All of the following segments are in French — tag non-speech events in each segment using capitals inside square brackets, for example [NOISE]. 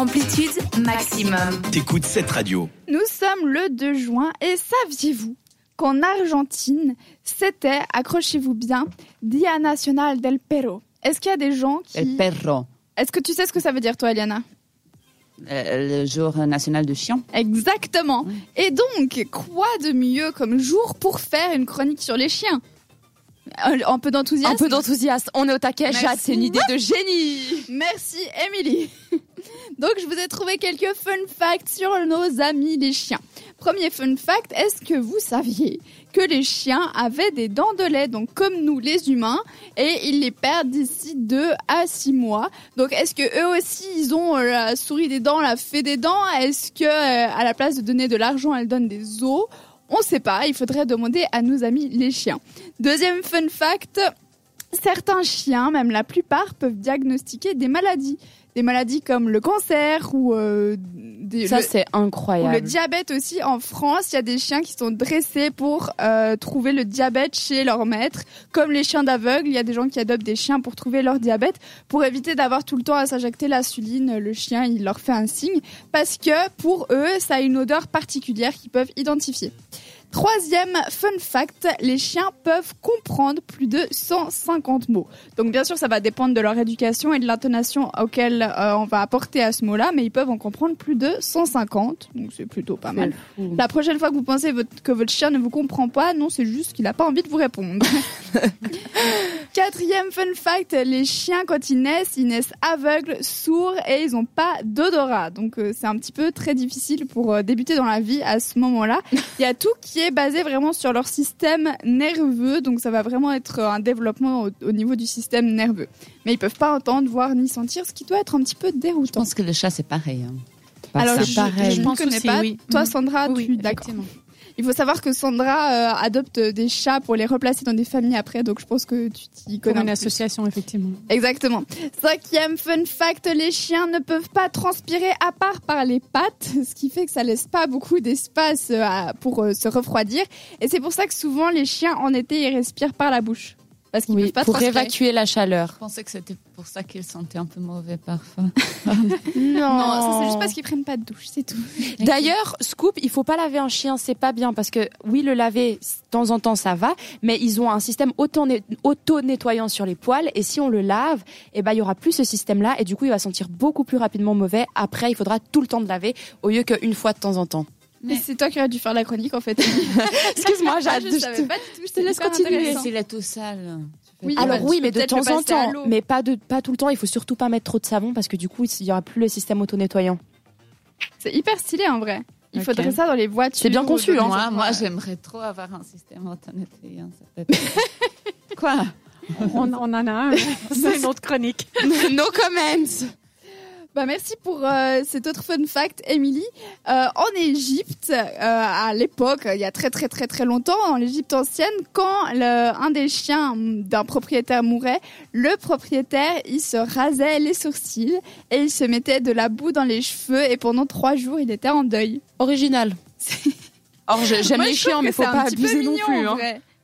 Amplitude maximum. T'écoutes cette radio. Nous sommes le 2 juin et saviez-vous qu'en Argentine, c'était, accrochez-vous bien, Dia Nacional del Perro. Est-ce qu'il y a des gens qui... El perro. Est-ce que tu sais ce que ça veut dire toi, Eliana Euh, le jour national du chien. Exactement. Et donc, quoi de mieux comme jour pour faire une chronique sur les chiens un, un peu d'enthousiasme Un peu d'enthousiasme. On est au taquet. Jade, c'est une idée de génie. Merci, Emily. Donc, je vous ai trouvé quelques fun facts sur nos amis les chiens. Premier fun fact, est-ce que vous saviez que les chiens avaient des dents de lait, donc comme nous les humains, et ils les perdent d'ici 2 à 6 mois. Donc, est-ce que eux aussi, ils ont euh, la souris des dents, la fée des dents? Est-ce que, euh, à la place de donner de l'argent, elles donnent des os? On ne sait pas, il faudrait demander à nos amis les chiens. Deuxième fun fact, certains chiens, même la plupart, peuvent diagnostiquer des maladies. Des maladies comme le cancer ou, euh, des, Ça, le- c'est ou incroyable. le diabète aussi. En France, il y a des chiens qui sont dressés pour euh, trouver le diabète chez leur maître. Comme les chiens d'aveugle, il y a des gens qui adoptent des chiens pour trouver leur diabète, pour éviter d'avoir tout le temps à s'injecter l'insuline. Le chien, il leur fait un signe, parce que pour eux, ça a une odeur particulière qu'ils peuvent identifier. Troisième fun fact, les chiens peuvent comprendre plus de 150 mots. Donc bien sûr, ça va dépendre de leur éducation et de l'intonation auquel euh, on va apporter à ce mot-là, mais ils peuvent en comprendre plus de 150. Donc c'est plutôt pas mal. La prochaine fois que vous pensez votre- que votre chien ne vous comprend pas, non, c'est juste qu'il n'a pas envie de vous répondre. [LAUGHS] Quatrième fun fact, les chiens quand ils naissent, ils naissent aveugles, sourds et ils n'ont pas d'odorat. Donc euh, c'est un petit peu très difficile pour euh, débuter dans la vie à ce moment-là. Il y a tout qui est basé vraiment sur leur système nerveux, donc ça va vraiment être un développement au, au niveau du système nerveux. Mais ils peuvent pas entendre, voir ni sentir, ce qui doit être un petit peu Je déroutant. pense que le chat, c'est pareil. hein. Pas Alors ça. je, pareil. je Je ne pense connais pas. oui. Toi. Sandra, Oui, tu d'accord. Il faut savoir que Sandra euh, adopte des chats pour les replacer dans des familles après, donc je pense que tu t'y Comme connais. une un peu plus. association, effectivement. Exactement. Cinquième fun fact, les chiens ne peuvent pas transpirer à part par les pattes, ce qui fait que ça laisse pas beaucoup d'espace euh, pour euh, se refroidir. Et c'est pour ça que souvent les chiens en été ils respirent par la bouche. Parce qu'ils Oui, peuvent pas pour transpirer. évacuer la chaleur. Je pensais que c'était pour ça qu'il sentait un peu mauvais parfois. [LAUGHS] Non, ça c'est juste parce qu'ils prennent pas de douche, c'est tout. [LAUGHS] D'ailleurs, Scoop, il faut pas laver un chien, c'est pas bien parce que oui, le laver de temps en temps ça va, mais ils ont un système auto- auto-nettoyant sur les poils et si on le lave, eh ben il y aura plus ce système-là et du coup il va sentir beaucoup plus rapidement mauvais. Après, il faudra tout le temps de laver au lieu qu'une fois de temps en temps. Mais c'est toi qui aurais dû faire la chronique en fait. [LAUGHS] Excuse-moi, Ah, j'arrête je savais pas du tout, je te laisse continuer. S'il est tout sale. Oui, Alors oui, mais de temps en temps, mais pas de pas tout le temps. Il faut surtout pas mettre trop de savon parce que du coup il y aura plus le système auto-nettoyant. C'est hyper stylé en vrai. Il Ok. faudrait ça dans les voitures. C'est bien conçu, hein. Moi, moi j'aimerais trop avoir un système auto-nettoyant. [LAUGHS] Quoi? On, on en a un. [LAUGHS] C'est une autre chronique. no comments. Bah merci pour euh, cet autre fun fact, Emily. Euh, en Égypte, euh, à l'époque, il y a très très très très longtemps, en l'Égypte ancienne, quand le, un des chiens d'un propriétaire mourait, le propriétaire il se rasait les sourcils et il se mettait de la boue dans les cheveux et pendant trois jours il était en deuil. Original. [LAUGHS] Or j'ai- j'aime les chiens, mais faut pas abuser non plus. hein.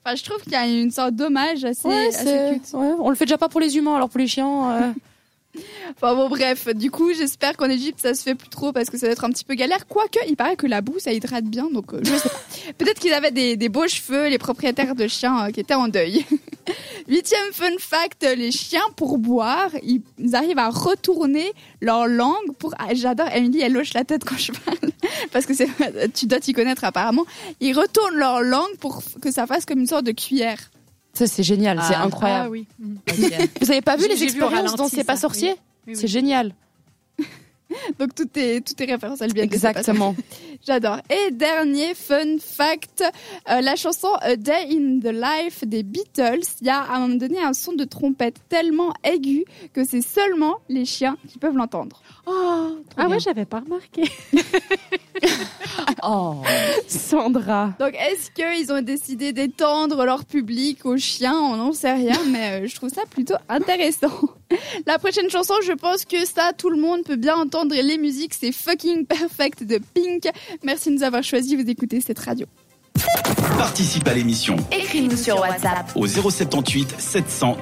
Enfin, je trouve qu'il y a une sorte d'hommage assez, Ouais, assez c'est- cute. ouais, on le fait déjà pas pour les humains, alors pour les chiens. [LAUGHS] Enfin bon bref, du coup j'espère qu'en Égypte ça se fait plus trop parce que ça va être un petit peu galère. Quoique il paraît que la boue ça hydrate bien donc euh, je sais pas. [LAUGHS] Peut-être qu'ils avaient des, des beaux cheveux les propriétaires de chiens euh, qui étaient en deuil. [LAUGHS] Huitième fun fact, les chiens pour boire ils, ils arrivent à retourner leur langue pour... Ah, J'adore, Emily elle hoche la tête quand je parle [LAUGHS] parce que c'est tu dois t'y connaître apparemment. Ils retournent leur langue pour que ça fasse comme une sorte de cuillère. Ça c'est génial, c'est Ah. incroyable. Ah oui. Mhm. [LAUGHS] Vous avez pas vu les vu expériences dans C'est pas sorcier Oui, oui. C'est génial. [LAUGHS] Donc tout est, tout est référence à le bien. de C'est pas Exactement. [LAUGHS] J'adore. Et dernier fun fact, euh, la chanson A Day in the Life des Beatles, il y a à un moment donné un son de trompette tellement aigu que c'est seulement les chiens qui peuvent l'entendre. Ah ouais, j'avais pas remarqué. [LAUGHS] Oh. Sandra. Donc est-ce qu'ils ont décidé d'étendre leur public aux chiens? On n'en sait rien, mais euh, je trouve ça plutôt intéressant. La prochaine chanson, je pense que ça, tout le monde peut bien entendre les musiques, c'est Fucking Perfect de Pink. Merci de nous avoir choisi, vous écoutez cette radio. Participe à l'émission Écris-nous sur WhatsApp. au 078 700